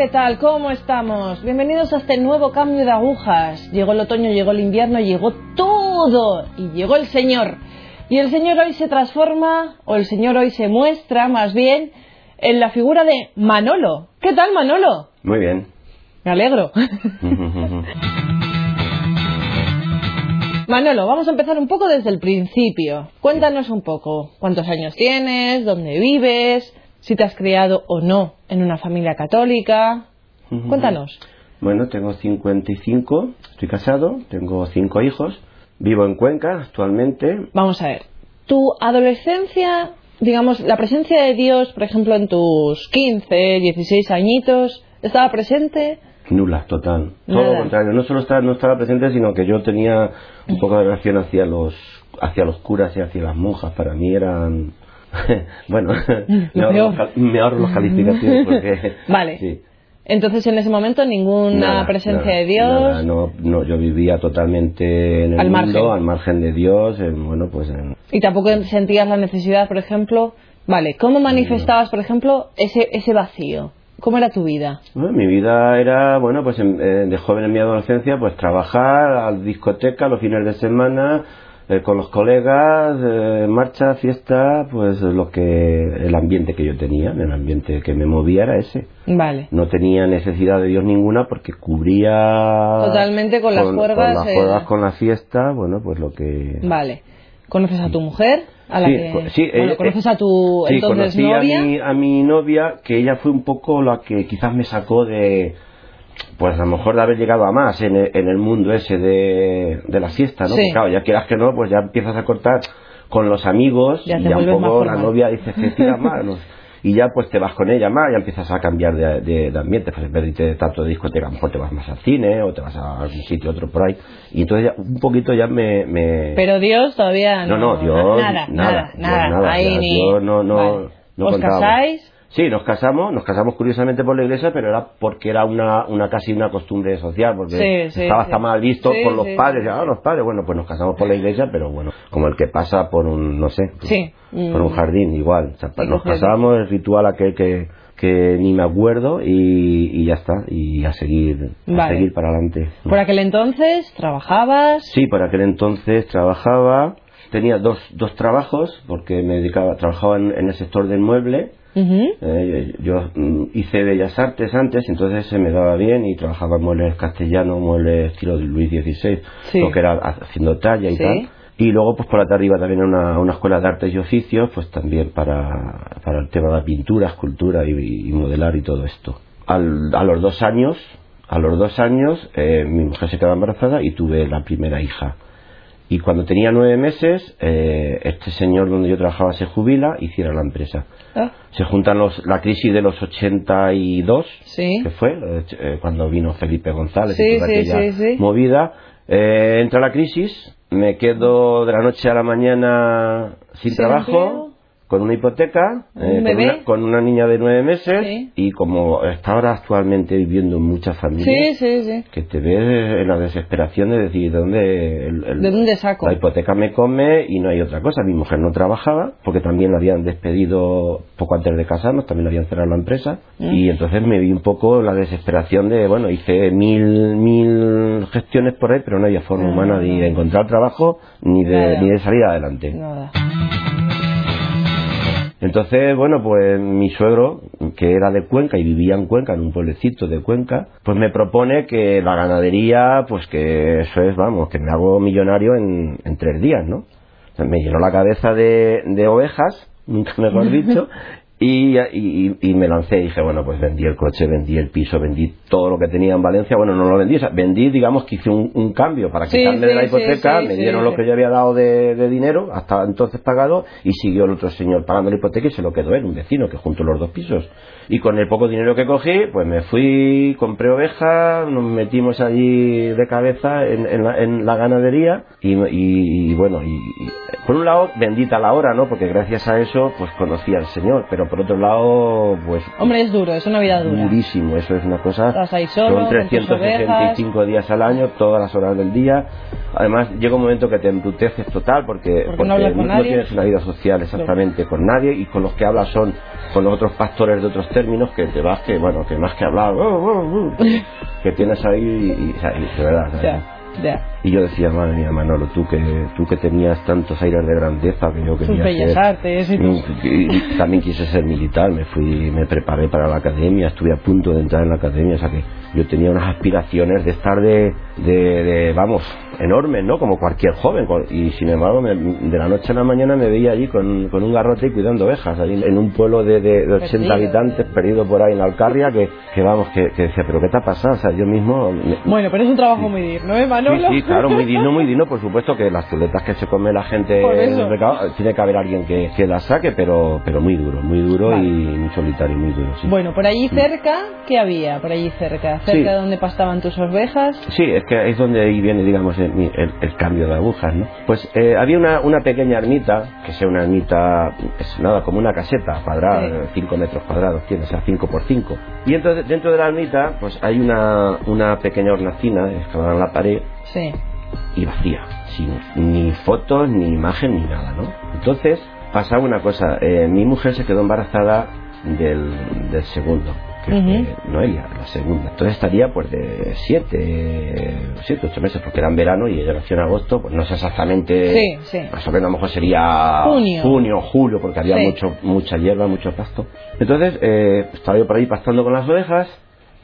¿qué tal? ¿Cómo estamos? Bienvenidos a este nuevo cambio de agujas. Llegó el otoño, llegó el invierno, llegó todo. Y llegó el Señor. Y el Señor hoy se transforma, o el Señor hoy se muestra más bien, en la figura de Manolo. ¿Qué tal, Manolo? Muy bien. Me alegro. Manolo, vamos a empezar un poco desde el principio. Cuéntanos un poco cuántos años tienes, dónde vives, si te has criado o no en una familia católica. Cuéntanos. Bueno, tengo 55, estoy casado, tengo cinco hijos, vivo en Cuenca actualmente. Vamos a ver, tu adolescencia, digamos, la presencia de Dios, por ejemplo, en tus 15, 16 añitos, ¿estaba presente? Nula, total. Todo lo contrario, no solo estaba, no estaba presente, sino que yo tenía un poco de relación hacia los, hacia los curas y hacia las monjas. Para mí eran... bueno, me ahorro, los, me ahorro los calificativos porque... Vale. Sí. Entonces, en ese momento, ninguna Nada, presencia nada, de Dios. nada, no, no, yo vivía totalmente en el Al mundo, margen. al margen de Dios, en, bueno, pues en, Y tampoco sentías la necesidad, por ejemplo. Vale, ¿cómo manifestabas, por ejemplo, ese, ese vacío? ¿Cómo era tu vida? Bueno, mi vida era, bueno, pues en- eh, de joven en mi adolescencia, pues trabajar a la discoteca los fines de semana, eh, con los colegas, eh, marcha, fiesta, pues lo que, el ambiente que yo tenía, el ambiente que me movía era ese. Vale. No tenía necesidad de Dios ninguna porque cubría... Totalmente con las juergas, Con las eh. juergas, con la fiesta, bueno, pues lo que... Vale. ¿Conoces a tu mujer? A la Sí, que... sí, bueno, ella- ¿Conoces a tu Sí, entonces conocí novia? A, mi, a mi novia, que ella fue un poco la que quizás me sacó de, pues a lo mejor de haber llegado a más en el, en el mundo ese de, de la siesta, ¿no? Sí. Que, claro, ya quieras que no, pues ya empiezas a cortar con los amigos Ya y ya un poco la novia dice que tira más, ¿no? Y ya pues te vas con ella más, ya empiezas a cambiar de, de- de ambiente, pues irte tanto de discoteca, a lo mejor te vas más al cine o te vas a algún sitio otro por ahí. Y entonces ya un poquito ya me... me- Pero Dios todavía no. no, no, Dios, Nada, nada, nada, nada. Nada, Ahí ni- no- no- Vale. no ¿Os casáis? Sí, nos casamos, nos casamos curiosamente por la iglesia, pero era porque era una, una casi una costumbre social, porque Sí, sí, estaba sí. hasta mal visto por los padres, ah, los padres, bueno, pues nos casamos por la iglesia, pero bueno, como el que pasa por un, no sé, Sí. por un jardín, igual. O sea, Sí, nos casamos, el ritual aquel que, que ni me acuerdo y, y ya está, y a seguir, a seguir para adelante. Por aquel entonces trabajabas. Sí, por aquel entonces trabajaba, tenía dos, dos trabajos, porque me dedicaba, trabajaba en, en el sector del mueble, Eh, yo mm, hice Bellas Artes antes, entonces se me daba bien y trabajaba en muebles castellanos, muebles estilo de Luis XVI, Sí. lo que era haciendo talla y Sí. tal. Y luego, pues por la tarde iba también a una, una escuela de artes y oficios, pues también para, para el tema de la pintura, escultura y, y modelar y todo esto. Al- a los dos años, a los dos años, eh, mi mujer se quedó embarazada y tuve la primera hija. Y cuando tenía nueve meses, eh, este señor donde yo trabajaba se jubila y cierra la empresa Ah, se juntan los, la crisis de los 82, Sí. que fue eh, cuando vino Felipe González Sí, y toda sí, aquella movida. Eh, entra la crisis, me quedo de la noche a la mañana sin, trabajo. Con una hipoteca, Un eh, con, una, con una niña de nueve meses Sí. y como está ahora actualmente viviendo en muchas familias, sí, sí. que te ves en la desesperación de decir, ¿de dónde, el- el- ¿De dónde saco? la hipoteca me come y no hay otra cosa. Mi mujer no trabajaba porque también la habían despedido poco antes de casarnos, también la habían cerrado la empresa. Mm. Y entonces me vi un poco la desesperación de, bueno, hice mil, mil gestiones por ahí, pero no había forma No, humana no. de encontrar trabajo ni de, Nada. ni de salir adelante. Nada. Entonces, bueno, pues mi suegro, que era de Cuenca y vivía en Cuenca, en un pueblecito de Cuenca, pues me propone que la ganadería, pues que eso es, vamos, que me hago millonario en, en tres días, ¿no? O sea, me llenó la cabeza de, de ovejas, nunca mejor dicho, y, y, y me lancé y dije, bueno, pues vendí el coche, vendí el piso, vendí todo lo que tenía en Valencia, bueno, no lo vendí, o sea, vendí, digamos que hice un, un cambio para Sí, quitarme de sí, la sí, hipoteca, sí, me dieron lo que yo había dado de, de dinero, hasta entonces pagado, y siguió el otro señor pagando la hipoteca y se lo quedó él, un vecino que juntó los dos pisos. Y con el poco dinero que cogí, pues me fui, compré ovejas, nos metimos allí de cabeza en, en la, en la ganadería, y, y- bueno, y, y por un lado, bendita la hora, ¿no? Porque gracias a eso, pues conocí al Señor, pero por otro lado, pues... Hombre, es duro, es una vida dura. Durísimo, eso es una cosa... Estás ahí solo, Son 365 días al año, todas las horas del día. Además, llega un momento que te embruteces total porque, porque, no, tienes una vida social exactamente con nadie y con los que hablas son con los otros pastores de otros términos que te vas que, bueno, que más que hablar, que tienes ahí y, y, y de verdad. Ya. Y yo decía, madre mía, Manolo, tú que, tú que tenías tantos aires de grandeza que yo quería bellas ser, artes y y también quise ser militar, me fui, me preparé para la academia, estuve a punto de entrar en la academia, o sea que yo tenía unas aspiraciones de estar de, de, de, vamos, enormes, ¿no? Como cualquier joven, y sin embargo, me- de la noche a la mañana me veía allí con, con un garrote y cuidando ovejas, en un pueblo de, de, de 80 Perdido, habitantes, ¿eh? perdido por ahí en la Alcarria, que, que vamos, que, que decía, pero ¿qué te ha pasado? O sea, yo mismo... me- Bueno, pero es un trabajo muy digno, ¿eh, Manolo? Sí, sí, claro, muy digno, muy digno, por supuesto que las chuletas que se come la gente en el mercado, eh, tiene que haber alguien que, que las saque, pero, pero muy duro, muy duro Vale. y muy solitario, muy duro, sí. Bueno, por allí cerca, ¿qué había? Por allí cerca, cerca de donde pastaban tus ovejas. Sí, es que es donde ahí viene, digamos, el, cambio de agujas, ¿no? Pues eh, había una, una pequeña ermita, que sea una ermita, es nada, como una caseta cuadrada, 5 metros cuadrados tiene, o sea, 5 por 5. Y entonces, dentro de la ermita, pues hay una, una pequeña hornacina, excavada en la pared, Sí. y vacía, sin ni fotos, ni imagen, ni nada, ¿no? Entonces, pasaba una cosa, eh, mi mujer se quedó embarazada del, del segundo, que Ujú. fue Noelia, la segunda. Entonces estaría pues de siete, siete, ocho meses, porque era en verano y ella nació en agosto, pues no sé exactamente, Sí, sí. más o menos a lo mejor sería Junio. julio, porque había Sí. mucho, mucha hierba, mucho pasto. Entonces, eh, estaba yo por ahí pastando con las ovejas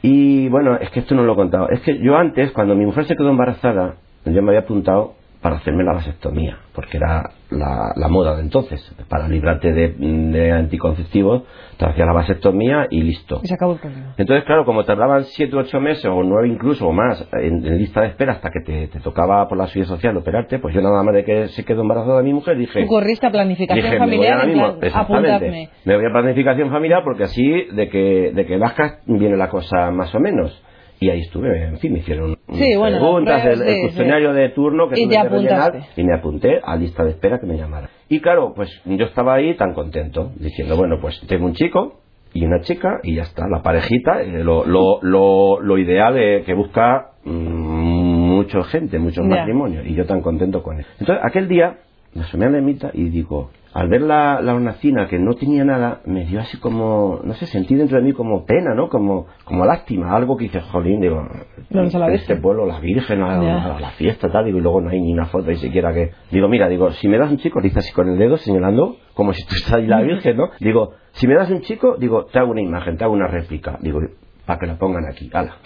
y bueno, es que esto no lo he contado. Es que yo antes, cuando mi mujer se quedó embarazada, yo me había apuntado para hacerme la vasectomía, porque era la, la moda de entonces. Para librarte de, de anticonceptivos, te hacía la vasectomía y listo. Y se acabó el problema. Entonces, claro, como tardaban 7 o 8 meses, o 9 incluso, o más, en, en lista de espera hasta que te, te tocaba por la seguridad social operarte, pues yo nada más de que se quedó embarazada mi mujer dije... Tú corriste a planificación Dije, me voy familiar ahora en mismo, apuntarme. Me voy a planificación familiar porque así de que, de que nazcas viene la cosa más o menos. Y ahí estuve, en fin, me hicieron Sí, bueno, preguntas, el, pruebas, el sí, cuestionario de turno que Y tuve que y me apunté a lista de espera que me llamara. Y claro, pues yo estaba ahí tan contento, diciendo, bueno, pues tengo un chico y una chica y ya está, la parejita, eh, lo, lo, lo, lo ideal eh, que busca mm, mucha gente, muchos matrimonios, y yo tan contento con él. Entonces, aquel día me asomé a la ermita y digo, al ver la, la hornacina que no tenía nada, me dio así como, no sé, sentí dentro de mí como pena, ¿no? Como, como lástima, algo que dice, jolín, digo, ¿Dónde está la en este pueblo, la Virgen, a, la fiesta, tal, digo, y luego no hay ni una foto ni siquiera que... Digo, mira, digo, si me das un chico, le hice así con el dedo señalando, como si tú estás ahí la Virgen, ¿no? Digo, si me das un chico, digo, te hago una imagen, te hago una réplica, digo, para que la pongan aquí, ala.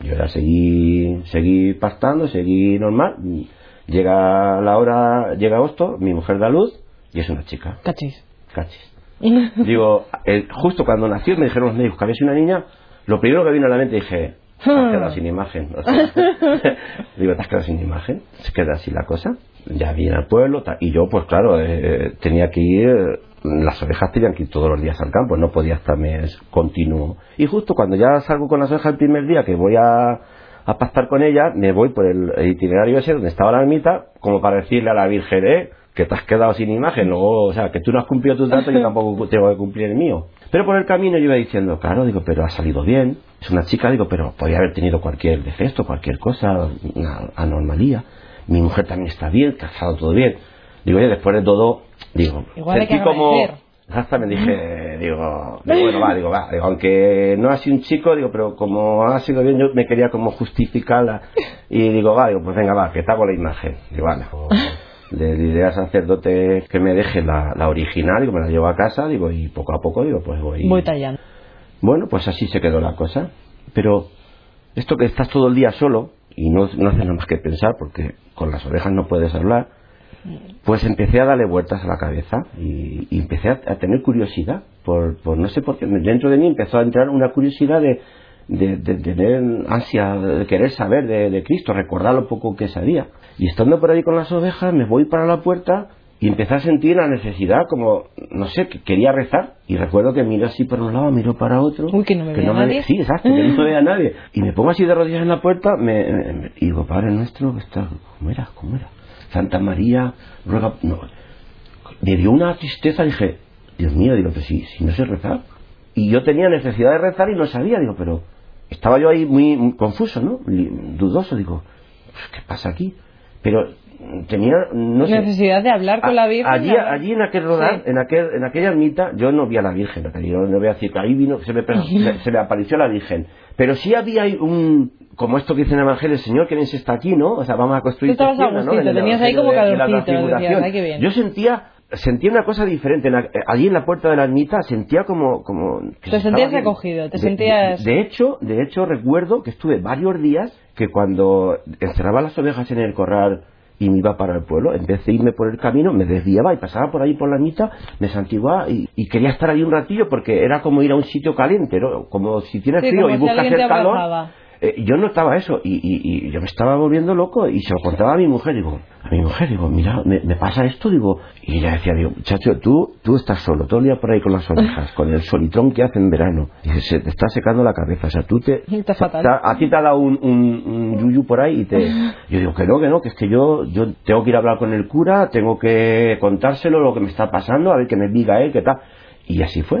Yo ya seguí, seguí pastando, seguí normal. Llega la hora, llega agosto, mi mujer da luz y es una chica, Cachis. cachis. Digo, eh, justo cuando nació me dijeron los médicos que había sido una niña, lo primero que vino a la mente dije, te has quedado sin imagen. O sea, digo, te has quedado sin imagen, se queda así la cosa. Ya vine al pueblo y yo, pues claro, eh, tenía que ir, las ovejas tenían que ir todos los días al campo, no podía estarme continuo. Y justo cuando ya salgo con las ovejas el primer día que voy a, a pastar con ellas, me voy por el, itinerario ese donde estaba la ermita, como para decirle a la Virgen, eh, que te has quedado sin imagen, luego, o sea, que tú no has cumplido tus datos, yo tampoco tengo que cumplir el mío. Pero por el camino yo iba diciendo, claro, digo, pero ha salido bien, es una chica, digo, pero podría haber tenido cualquier defecto, cualquier cosa, una anomalía. Mi mujer también está bien, estado todo bien. Digo, oye, después de todo, digo, Igual sentí como... agradecer. Exactamente, dije, digo, digo, bueno, va, digo, va, digo, aunque no ha sido un chico, digo, pero como ha sido bien, yo me quería como justificarla. Y digo, va, digo, pues venga, va, que te hago la imagen. Digo, vale. Le diré al sacerdote que me deje la, la original, digo, me la llevo a casa, digo, y poco a poco, digo, pues voy. Voy tallando. Bueno, pues así se quedó la cosa. Pero esto que estás todo el día solo y no, no haces nada más que pensar, porque con las orejas no puedes hablar, pues empecé a darle vueltas a la cabeza y, y empecé a, a tener curiosidad. Por, por no sé por qué, dentro de mí empezó a entrar una curiosidad de, de, de tener ansia, de querer saber de, Cristo, recordar lo poco que sabía. Y estando por ahí con las ovejas, me voy para la puerta y empecé a sentir la necesidad, como, no sé, que quería rezar. Y recuerdo que miro así para un lado, miro para otro. Uy, que no me vea nadie. Sí, exacto, que no me vea nadie. Y me pongo así de rodillas en la puerta me, me- y digo, Padre nuestro, que está, ¿cómo era? ¿Cómo era? Santa María, ruega... No, me dio una tristeza, dije, Dios mío, digo, pero si, si no sé rezar. Y yo tenía necesidad de rezar y no sabía, digo, pero estaba yo ahí muy, muy confuso, ¿no? Dudoso, digo, pues, ¿qué pasa aquí? Pero tenía, no sé, Necesidad de hablar con la Virgen. Allí, allí en aquel rodar, Sí. en aquel, en aquella ermita, yo no vi a la Virgen, yo no voy a decir que ahí vino, se me, se, se me apareció la Virgen. Pero sí había un, como esto que dice en el Evangelio, el Señor que bien se está aquí, ¿no? O sea, vamos a construir Tú estabas a gustito, En el tenías ahí como Evangelio de- calorcito, decías. "Ay, qué bien". Yo sentía, sentía una cosa diferente. En la- allí en la puerta de la ermita sentía como, como que Te se sentías acogido, te De- sentías- De, de hecho, de hecho recuerdo que estuve varios días que cuando encerraba las ovejas en el corral y me iba para el pueblo, en vez de irme por el camino, me desviaba y pasaba por ahí por la mitad, me santiguaba y, y quería estar ahí un ratillo porque era como ir a un sitio caliente, ¿no? Como si tienes Sí, frío y buscas el calor. abrazaba. Eh, yo notaba eso y, y- y yo me estaba volviendo loco y se lo contaba a mi mujer, digo, a mi mujer, digo, mira, me, me pasa esto, digo, y ella decía, digo, muchacho, tú, tú estás solo, todo el día por ahí con las orejas, con el solitrón que hace en verano, y se te está secando la cabeza, o sea, tú te... Está fatal. te a ti te ha dado un, un, un yuyu por ahí y te... Yo digo, que no, que no, que es que yo, yo tengo que ir a hablar con el cura, tengo que contárselo lo que me está pasando, a ver que me diga él, qué tal. Y así fue.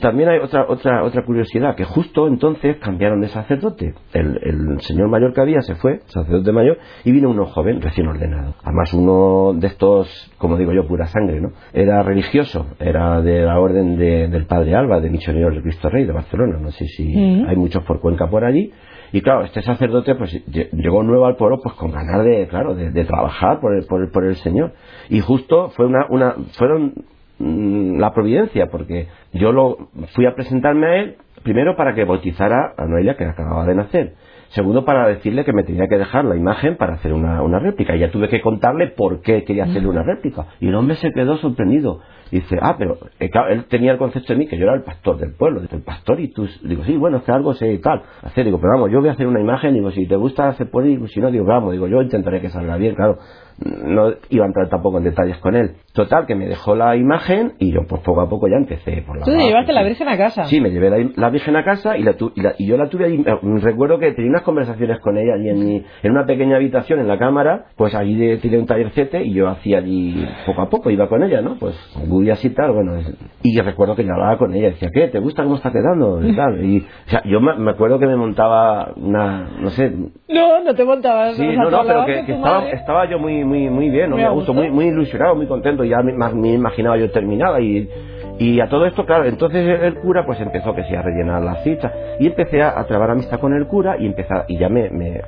También hay otra, otra, otra curiosidad, que justo entonces cambiaron de sacerdote. El, el señor mayor que había se fue, sacerdote mayor, y vino uno joven, recién ordenado. Además, uno de estos, como digo yo, pura sangre, ¿no? Era religioso, era de la orden de- del Padre Alba, de Misioneros del Cristo Rey de Barcelona. No sé si Mm. hay muchos por Cuenca por allí. Y claro, este sacerdote pues lle- llegó nuevo al pueblo pues con ganas de, claro, de, de trabajar por el, por, el, por el Señor. Y justo fue una, una, fueron la providencia, porque yo lo fui a presentarme a él, primero para que bautizara a Noelia, que acababa de nacer. Segundo, para decirle que me tenía que dejar la imagen para hacer una, una réplica. Y ya tuve que contarle por qué quería hacerle una réplica. Y el hombre se quedó sorprendido. Dice, ah, pero eh, claro, él tenía el concepto de mí que yo era el pastor del pueblo. Dice, el pastor y tú. Digo, sí, bueno, es que algo sé y tal. Hacer, digo, pero vamos, yo voy a hacer una imagen. Digo, si te gusta, se puede ir. Si no, digo, vamos, digo, yo intentaré que salga bien, claro. No iba a entrar tampoco en detalles con él. Total, que me dejó la imagen y yo, pues poco a poco ya empecé por la Tú te llevaste la. Virgen a casa. Sí, me llevé la, la Virgen a casa y, la tu- y, la- y yo la tuve allí. eh, Recuerdo que tenía unas conversaciones con ella allí en, mi- en una pequeña habitación en la cámara. Pues allí tiré un tallercete y yo hacía allí poco a poco, iba con ella, ¿no? Pues gurias y tal, bueno. Y recuerdo que yo hablaba con ella, decía, ¿qué? ¿Te gusta cómo está quedando? Y tal. Y, o sea, yo me, me acuerdo que me montaba una, no sé, No, no te montabas. Sí, no, no, pero que, que estaba, estaba yo muy, muy, muy bien, ¿no? Muy me gusto. muy, muy ilusionado, muy contento, ya me, me imaginaba yo terminada y, y a todo esto, claro, entonces el cura pues empezó que sí a rellenar las citas y empecé a, a trabar amistad con el cura y empecé, a- y ya me, me,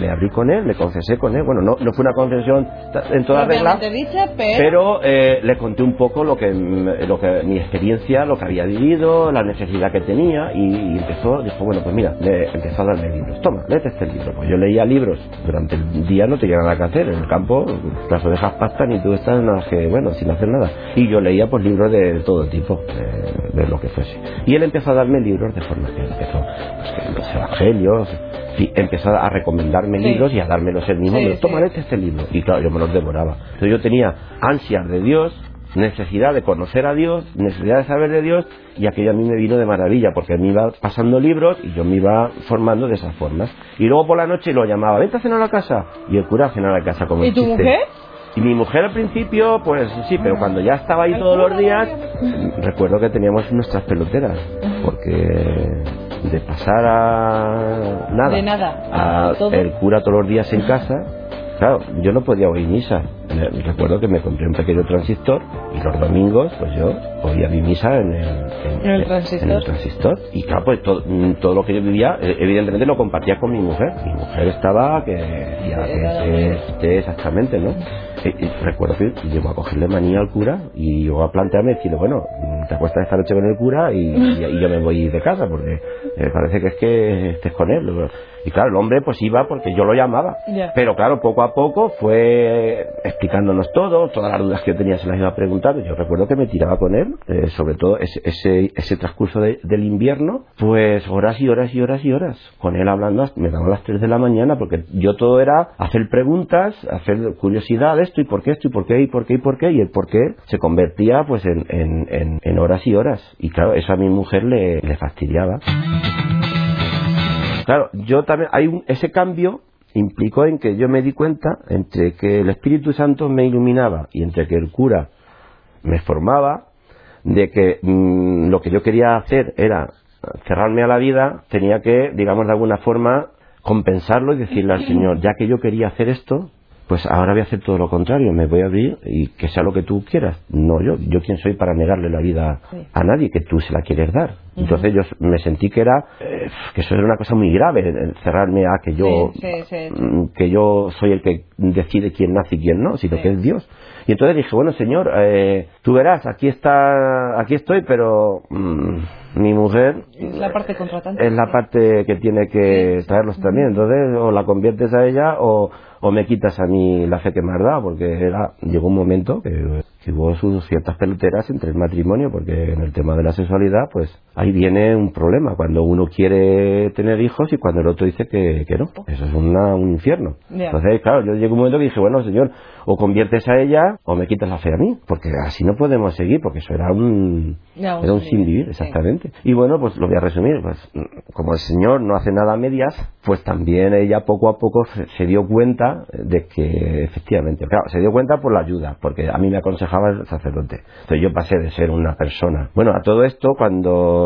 me abrí con él, me confesé con él, bueno, no, no fue una confesión en toda regla, dicha, pero... pero eh, le conté un poco lo que, lo que mi experiencia, lo que había vivido, la necesidad que tenía y, y empezó, dijo, bueno, pues mira, le empezó a darme libros. Toma, léete este libro. Pues yo leía libros durante el día, no tenía nada que hacer. En el campo las ovejas pastan y tú estás nada más que, bueno, sin hacer nada. Y yo leía pues libros de todo tipo, de, de lo que fuese. Y él empezó a darme libros de formación. Empezó pues, los evangelios, sí, empezó a recomendarme Sí. libros y a dármelos él mismo. Sí, Me, Toma, léete este libro. Y claro, yo me los devoraba. Entonces yo tenía ansias de Dios, necesidad de conocer a Dios, necesidad de saber de Dios, y aquello a mí me vino de maravilla, porque me iba pasando libros y yo me iba formando de esas formas. Y luego por la noche lo llamaba, vente a cenar a la casa, y el cura a cenar a la casa como ¿Y tu mujer? Y mi mujer al principio, pues sí, pero cuando ya estaba ahí todos los días, recuerdo que teníamos nuestras peloteras, porque de pasar a nada, De nada, a a todo. el cura todos los días en casa, claro, yo no podía oír misa. Recuerdo que me compré un pequeño transistor y los domingos, pues yo oía mi misa en el, En el transistor. en el transistor. Y claro, pues to- mm, todo, lo que yo vivía, eh, evidentemente lo compartía con mi mujer. Mi mujer estaba que decía Sí, que este- este exactamente, ¿no? Y- recuerdo que llegó a cogerle manía al cura y llegó a plantearme decirle, bueno, te acuestas esta noche con el cura y, y- y yo me voy de casa porque eh, parece que es que estés con él. Y claro, el hombre pues iba porque yo lo llamaba. Pero claro, poco a poco fue explicándonos todo, todas las dudas que yo tenía se las iba preguntando. Yo recuerdo que me tiraba con él, eh, sobre todo ese, ese, ese transcurso de- del invierno, pues horas y horas y horas y horas. Con él hablando, me daban las 3 de la mañana, porque yo todo era hacer preguntas, hacer curiosidad esto y por qué esto y por qué y por qué y por qué, y el por qué se convertía pues en, en, en, en horas y horas. Y claro, eso a mi mujer le, le fastidiaba. Claro, yo también, hay un- ese cambio implicó en que yo me di cuenta entre que el Espíritu Santo me iluminaba y entre que el cura me formaba, de que mm, lo que yo quería hacer era cerrarme a la vida, tenía que, digamos, de alguna forma compensarlo y decirle al Señor, ya que yo quería hacer esto, pues ahora voy a hacer todo lo contrario, me voy a abrir y que sea lo que tú quieras. No yo, yo quién soy para negarle la vida a nadie que tú se la quieres dar. Entonces yo me sentí que era, eh, que eso era una cosa muy grave, cerrarme a que yo, mm, que yo soy el que decide quién nace y quién no, sino que es Dios. Y entonces dije, bueno señor, eh, tú verás, aquí está, aquí estoy, pero mm, mi mujer es la parte contratante. Es la parte que tiene que traerlos también. Entonces o la conviertes a ella o o me quitas a mí la fe que me has dado, porque llegó un momento que, hubo sus ciertas peloteras entre el matrimonio, porque en el tema de la sexualidad, pues ahí viene un problema, cuando uno quiere tener hijos y cuando el otro dice que, que no. Eso es un infierno. Entonces, claro, yo llegó un momento que dije, bueno, señor, o conviertes a ella o me quitas la fe a mí, porque así no podemos seguir, porque eso era un, era un sin vivir, exactamente. Y bueno, pues lo voy a resumir, pues como el señor no hace nada a medias, pues también ella poco a poco se dio cuenta de que efectivamente, claro, se dio cuenta por la ayuda, porque a mí me aconsejaba el sacerdote. Entonces yo pasé de ser una persona. Bueno, a todo esto, cuando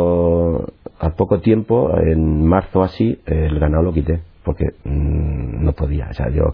a poco tiempo, en marzo así, el ganado lo quité, porque mm, no podía. O sea, yo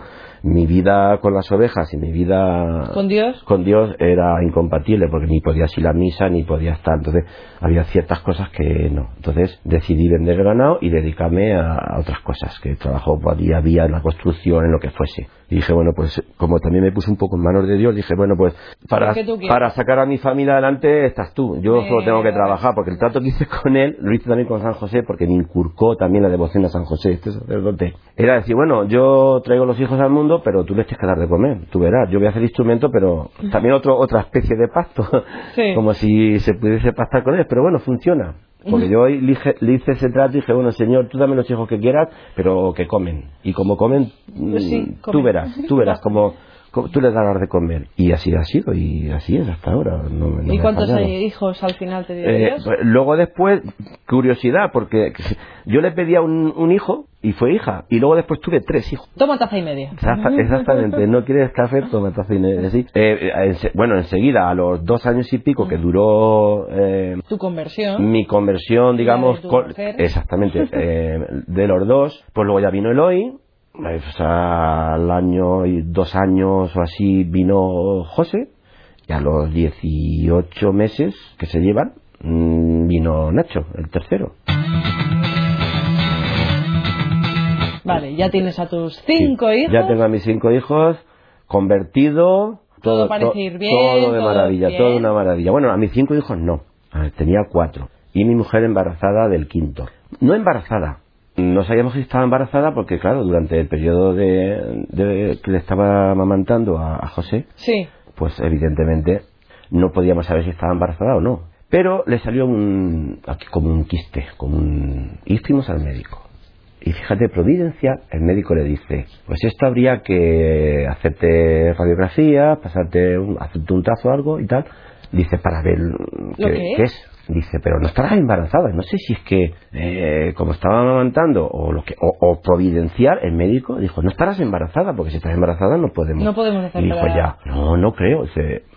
mi vida con las ovejas y mi vida con Dios con Dios era incompatible porque ni podía ir a la misa ni podía estar. Entonces había ciertas cosas que no. Entonces decidí vender el ganado y dedicarme a, otras cosas que trabajo día a día en la construcción en lo que fuese y dije bueno pues como también me puse un poco en manos de Dios dije bueno pues para para sacar a mi familia adelante estás tú. Yo solo tengo que trabajar porque el trato que hice con él lo hice también con San José porque me inculcó también la devoción a San José. Este sacerdote era decir bueno yo traigo los hijos al mundo pero tú les tienes que dar de comer. Tú verás, yo voy a hacer instrumento, pero también otro, otra especie de pacto, como si se pudiese pactar con ellos, pero bueno, funciona. Porque yo le hice ese trato y dije, bueno, señor, tú dame los hijos que quieras, pero que comen. Y como comen, pues mm, tú verás, tú verás como tú les darás de comer. Y así ha sido, y así es hasta ahora. ¿Y cuántos hijos al final te dio eh, pues, Luego después, curiosidad, porque yo le pedía un, un, hijo y fue hija, y luego después tuve tres hijos. Toma taza y media. Exactamente, no quieres café, toma taza y media. ¿sí? Eh, eh, bueno, enseguida, a los dos años y pico que duró... tu conversión. Mi conversión, digamos, exactamente, de los dos, pues luego ya vino Eloy, pues al año y dos años o así vino José y a los 18 meses que se llevan mm, vino Nacho, el tercero. Vale, ya tienes a tus cinco hijos. Ya tengo a mis cinco hijos, convertido, todo, parece ir bien, todo de maravilla, todo una maravilla. Bueno, a mis cinco hijos no, tenía cuatro. Y mi mujer embarazada del quinto. No embarazada, no sabíamos si estaba embarazada porque, claro, durante el periodo de, que le estaba amamantando a, José, sí. pues evidentemente no podíamos saber si estaba embarazada o no. Pero le salió un, aquí como un quiste, como un... Y fuimos al médico. Y fíjate, Providencia, el médico le dice, pues esto habría que hacerte radiografía, pasarte un, hacerte un trazo o algo y tal. Dice, para ver qué, es dice, pero no estarás embarazada. No sé si es que, eh, como estaba amamantando, o, lo que, o, providenciar, el médico dijo, no estarás embarazada, porque si estás embarazada no podemos. No podemos hacer Y dijo, ya, no, no creo.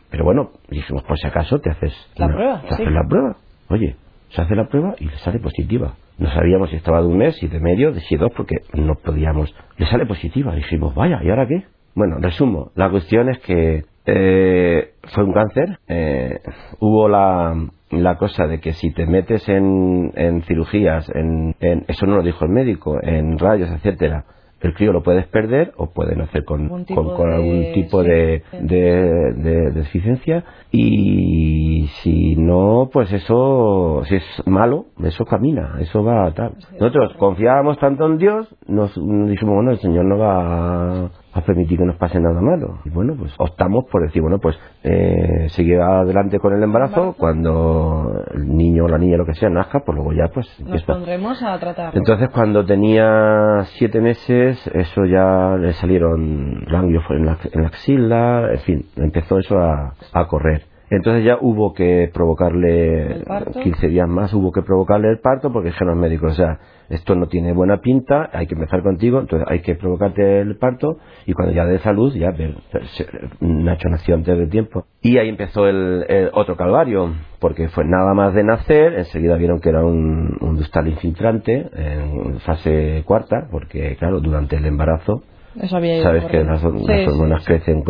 pero bueno, dijimos, por si acaso te haces la prueba. Te haces la prueba. Oye, se hace la prueba y le sale positiva. No sabíamos si estaba de un mes, si de medio, de si dos, porque no podíamos. Le sale positiva. Dijimos, vaya, ¿y ahora qué? Bueno, resumo. La cuestión es que eh, fue un cáncer. Eh, hubo la, la cosa de que si te metes en, en cirugías, en, en, eso no lo dijo el médico, en rayos, etcétera, el crío lo puedes perder o puede nacer con, con, algún tipo de, de, deficiencia y si no, pues eso, si es malo, eso camina, eso va a tal. Nosotros confiábamos tanto en Dios, nos, dijimos, bueno, el Señor no va a, permitir que nos pase nada malo. Y bueno, pues optamos por decir, bueno, pues eh, seguir adelante con el embarazo, cuando el niño o la niña, lo que sea, nazca, pues luego ya pues... Nos pondremos a tratar. Entonces cuando tenía siete meses, eso ya le salieron ganglios en la, en la axila, en fin, empezó eso a, correr. Entonces ya hubo que provocarle ¿El parto? 15 días más, hubo que provocarle el parto porque dijeron los médicos, o sea, esto no tiene buena pinta, hay que empezar contigo, entonces hay que provocarte el parto y cuando ya dé salud, ya Nacho nació antes de tiempo. Y ahí empezó el, el otro calvario, porque fue nada más de nacer, enseguida vieron que era un, un dustal infiltrante en fase cuarta, porque claro, durante el embarazo Eso había ido sabes que las, las hormonas sí. crecen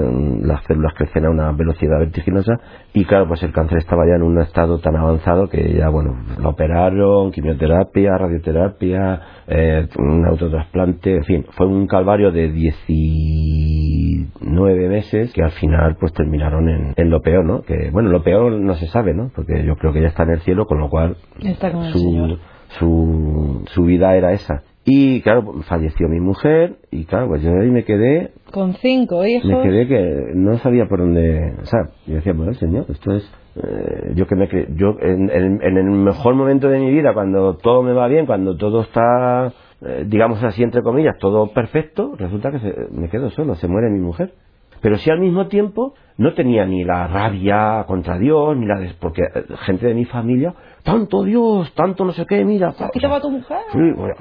las células crecen a una velocidad vertiginosa y claro pues el cáncer estaba ya en un estado tan avanzado que ya bueno lo operaron quimioterapia radioterapia eh, un autotrasplante en fin fue un calvario de 19 meses que al final pues terminaron en, en lo peor no que bueno lo peor no se sabe no porque yo creo que ya está en el cielo con lo cual Está con el su, Señor. su, su vida era esa. Y claro, pues, falleció mi mujer y claro, pues yo ahí me quedé, Con cinco hijos. me quedé que no sabía por dónde, o sea, yo decía, bueno, señor, esto es, eh, yo que me cre- yo en, en- en el mejor momento de mi vida, cuando todo me va bien, cuando todo está, eh, digamos así, entre comillas, todo perfecto, resulta que se- me quedo solo, se muere mi mujer. Pero sí al mismo tiempo no tenía ni la rabia contra Dios, ni la des- porque eh, gente de mi familia, tanto Dios, tanto no sé qué, mira. ¿Se ha o quitado sea, a tu mujer? Sí, bueno,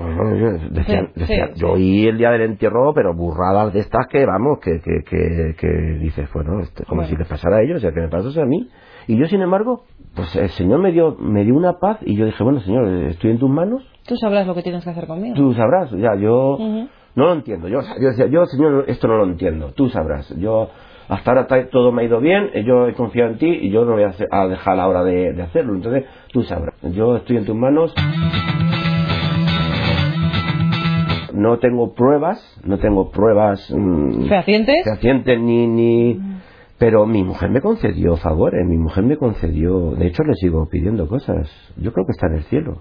decían- Sí, decían- sí, yo oí el día del entierro, pero burradas de estas que, vamos, que, que, que, que dices, bueno, esto, como Bueno. si les pasara a ellos, o sea, que me pasase a mí. Y yo, sin embargo, pues el Señor me dio, me dio una paz y yo dije, bueno, Señor, estoy en tus manos, Tú sabrás lo que tienes que hacer conmigo. tú sabrás, ya, yo. No lo entiendo. Yo, yo decía, yo, Señor, esto no lo entiendo, tú sabrás. Yo, hasta ahora todo me ha ido bien, eh, yo he confiado en ti y yo no voy a, hacer- a dejar la hora de, de hacerlo. Entonces, tú sabrás. Yo estoy en tus manos. No tengo pruebas, no tengo pruebas mm, ¿Fehacientes? fehacientes ni, ni... Pero mi mujer me concedió favores, mi mujer me concedió... De hecho, le sigo pidiendo cosas. Yo creo que está en el cielo.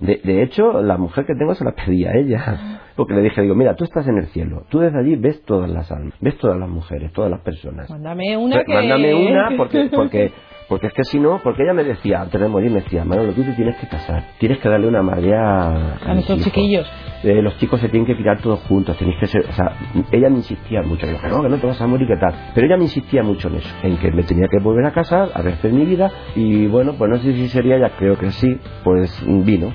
De, de hecho, la mujer que tengo se la pedí a ella. Porque le dije, digo, mira, tú estás en el cielo. Tú desde allí ves todas las almas, ves todas las mujeres, todas las personas. Mándame una Pues, que... Mándame una porque, porque, porque es que si no, porque ella me decía, antes de morir, me decía, Manolo, tú te tienes que casar, tienes que darle una madre a, A hijos. chiquillos. Eh, los chicos se tienen que criar todos juntos, tenéis que ser, o sea, ella me insistía mucho, yo, que no, que no te vas a morir, qué tal, pero ella me insistía mucho en eso, en que me tenía que volver a casar, a rehacer mi vida, y bueno, pues no sé si sería ella, creo que sí, pues vino,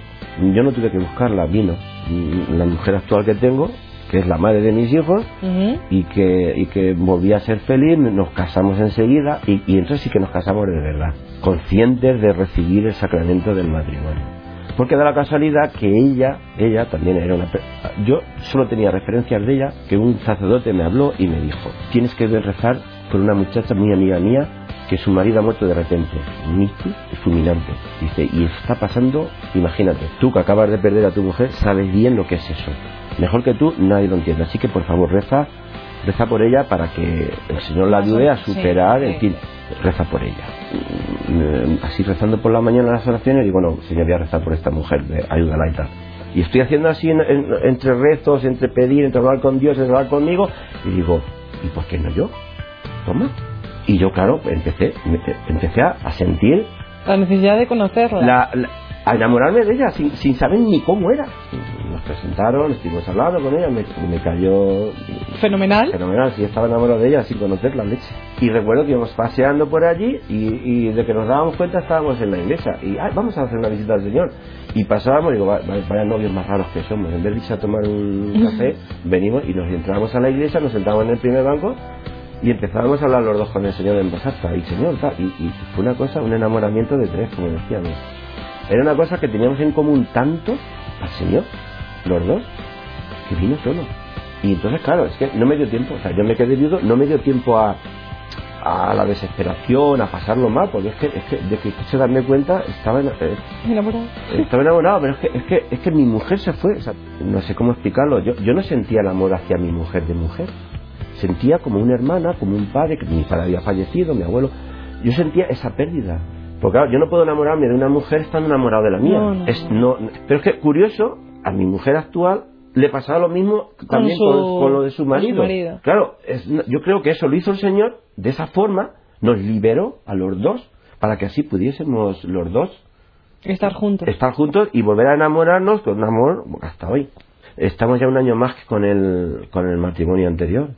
yo no tuve que buscarla, vino, Mm, la mujer actual que tengo, que es la madre de mis hijos, y que, y que volví a ser feliz, nos casamos enseguida y, y entonces sí que nos casamos de verdad, conscientes de recibir el sacramento del matrimonio. Porque da la casualidad que ella, ella también era una... Yo solo tenía referencias de ella, que un sacerdote me habló y me dijo, tienes que ver rezar por una muchacha muy amiga mía que su marido ha muerto de repente, ictus fulminante. Dice, y está pasando, imagínate, tú que acabas de perder a tu mujer, sabes bien lo que es eso. Mejor que tú, nadie lo entiende. Así que por favor, reza, reza por ella para que el Señor la ayude a superar, en fin, reza por ella. Mm, Así rezando por la mañana las oraciones, digo, no, Señor, voy a rezar por esta mujer, eh, ayúdala y tal. Y estoy haciendo así en- en- entre rezos, entre pedir, entre hablar con Dios, entre hablar conmigo, y digo, ¿y por qué no yo? Toma. Y yo, claro, empecé, me- empecé a, a sentir La necesidad de conocerla. la, la- a enamorarme de ella sin, sin saber ni cómo era. Nos presentaron, estuvimos hablando con ella, me, me cayó Fenomenal. fenomenal, si estaba enamorado de ella sin conocer la leche. Y recuerdo que íbamos paseando por allí y, y de que nos dábamos cuenta estábamos en la iglesia y "Ay, vamos a hacer una visita al Señor. Y pasábamos, digo, "Va- va- vaya novios más raros que somos. En vez de irse a tomar un café, venimos y nos entrábamos a la iglesia, nos sentábamos en el primer banco y empezábamos a hablar los dos con el Señor en voz alta. Y Señor, tal, y, y fue una cosa, un enamoramiento de tres, como decíamos. Era una cosa que teníamos en común tanto al Señor, los dos, que vino solo. Y entonces, claro, es que no me dio tiempo, o sea, yo me quedé viudo, no me dio tiempo a, a la desesperación, a pasarlo mal, porque es que, es que de que quise darme cuenta, estaba, en- eh, Enamorado. estaba enamorado, pero es que, es que, es que mi mujer se fue, o sea, no sé cómo explicarlo, yo, yo no sentía el amor hacia mi mujer de mujer, sentía como una hermana, como un padre, que mi padre había fallecido, mi abuelo, yo sentía esa pérdida. Porque claro, yo no puedo enamorarme de una mujer estando enamorado de la mía. No, no, es, no, pero es que curioso, a mi mujer actual le pasaba lo mismo también su- con, con lo de su con su marido. marido. Claro, es- yo creo que eso lo hizo el Señor de esa forma, nos liberó a los dos para que así pudiésemos los dos Estar juntos. estar juntos y volver a enamorarnos con un amor hasta hoy. Estamos ya un año más que con el, con el matrimonio anterior.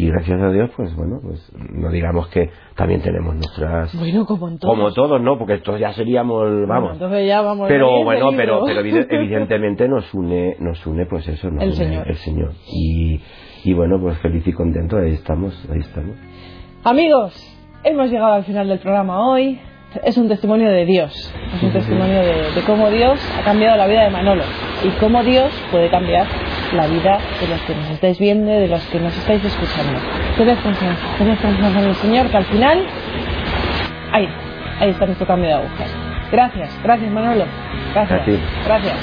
Y gracias a Dios pues bueno pues no digamos que también tenemos nuestras bueno como en todos. como todos no porque estos ya seríamos vamos. entonces ya vamos pero bueno pero pero evide- evidentemente nos une nos une pues eso nos El une Señor. el Señor. Y y bueno pues feliz y contento ahí estamos ahí estamos. Amigos, hemos llegado al final del programa hoy. Es un testimonio de Dios, es un testimonio de, de cómo Dios ha cambiado la vida de Manolo y cómo Dios puede cambiar la vida de los que nos estáis viendo y de los que nos estáis escuchando. Tened confianza, en el Señor, que al final, ahí está, ahí está nuestro cambio de agujas. Gracias, gracias Manolo. Gracias. gracias.